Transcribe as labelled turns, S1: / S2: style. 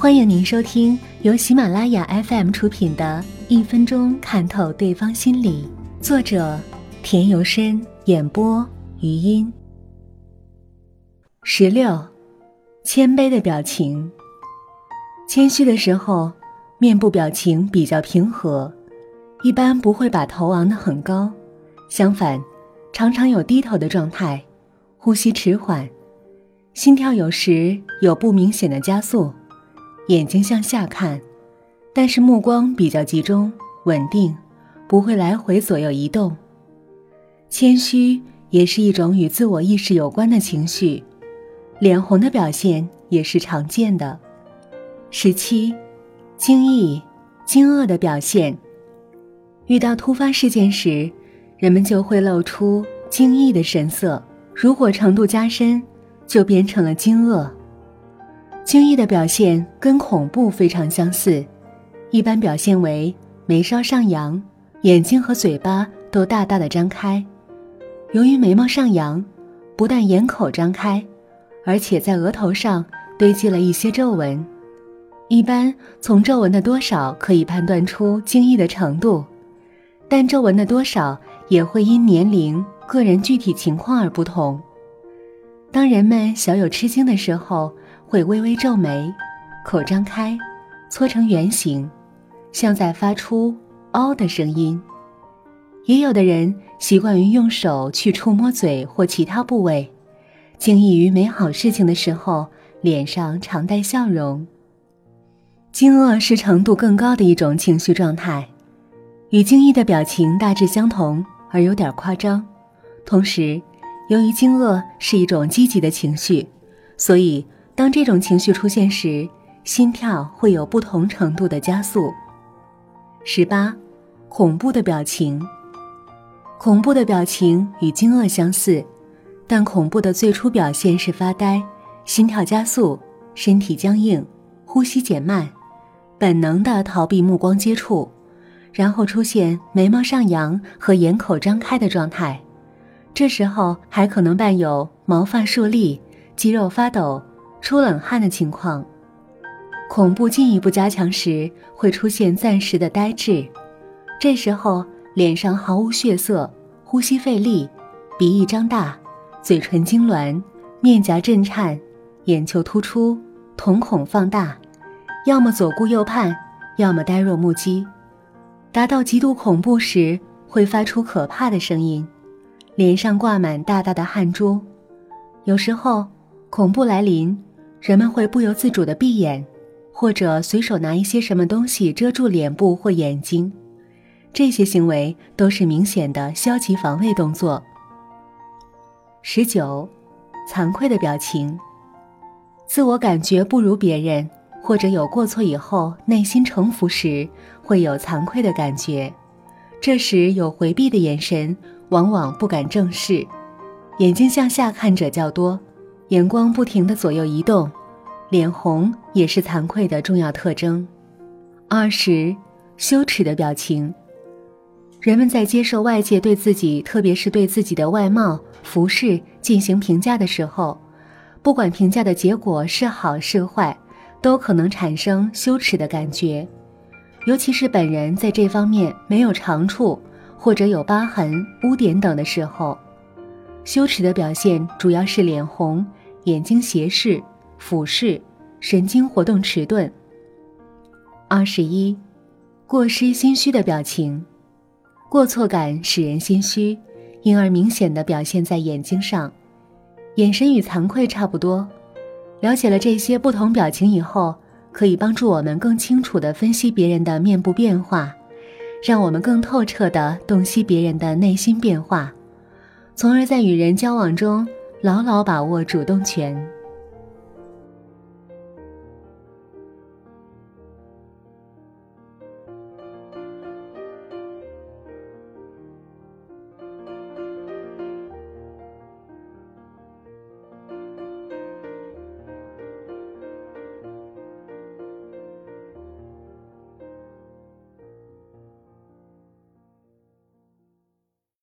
S1: 欢迎您收听由喜马拉雅 FM 出品的《一分钟看透对方心理》，作者田由深，演播余音。十六，谦卑的表情。谦虚的时候，面部表情比较平和，一般不会把头昂得很高，相反，常常有低头的状态，呼吸迟缓，心跳有时有不明显的加速。眼睛向下看，但是目光比较集中、稳定，不会来回左右移动。谦虚也是一种与自我意识有关的情绪，脸红的表现也是常见的。十七，惊异、惊愕的表现。遇到突发事件时，人们就会露出惊异的神色，如果程度加深，就变成了惊愕。惊异的表现跟恐怖非常相似，一般表现为眉梢上扬，眼睛和嘴巴都大大的张开。由于眉毛上扬，不但眼口张开，而且在额头上堆积了一些皱纹。一般从皱纹的多少可以判断出惊异的程度，但皱纹的多少也会因年龄、个人具体情况而不同。当人们小有吃惊的时候，会微微皱眉，口张开，搓成圆形，像在发出“嗷”的声音。也有的人习惯于用手去触摸嘴或其他部位，惊异于美好事情的时候，脸上常带笑容。惊愕是程度更高的一种情绪状态，与惊异的表情大致相同，而有点夸张。同时，由于惊愕是一种积极的情绪，所以。当这种情绪出现时，心跳会有不同程度的加速。十八，恐怖的表情。恐怖的表情与惊愕相似，但恐怖的最初表现是发呆、心跳加速、身体僵硬、呼吸减慢、本能的逃避目光接触，然后出现眉毛上扬和眼口张开的状态。这时候还可能伴有毛发竖立、肌肉发抖。出冷汗的情况，恐怖进一步加强时会出现暂时的呆滞，这时候脸上毫无血色，呼吸费力，鼻翼张大，嘴唇痉挛，面颊震颤，眼球突出，瞳孔放大，要么左顾右盼，要么呆若木鸡。达到极度恐怖时会发出可怕的声音，脸上挂满大大的汗珠，有时候恐怖来临。人们会不由自主地闭眼，或者随手拿一些什么东西遮住脸部或眼睛，这些行为都是明显的消极防卫动作。十九，惭愧的表情。自我感觉不如别人，或者有过错以后内心诚服时，会有惭愧的感觉，这时有回避的眼神，往往不敢正视，眼睛向下看者较多。眼光不停的左右移动，脸红也是惭愧的重要特征。二十，羞耻的表情。人们在接受外界对自己，特别是对自己的外貌、服饰进行评价的时候，不管评价的结果是好是坏，都可能产生羞耻的感觉。尤其是本人在这方面没有长处，或者有疤痕、污点等的时候，羞耻的表现主要是脸红。眼睛斜视、俯视，神经活动迟钝。二十一，过失心虚的表情，过错感使人心虚，因而明显的表现在眼睛上，眼神与惭愧差不多。了解了这些不同表情以后，可以帮助我们更清楚的分析别人的面部变化，让我们更透彻的洞悉别人的内心变化，从而在与人交往中。牢牢把握主动权。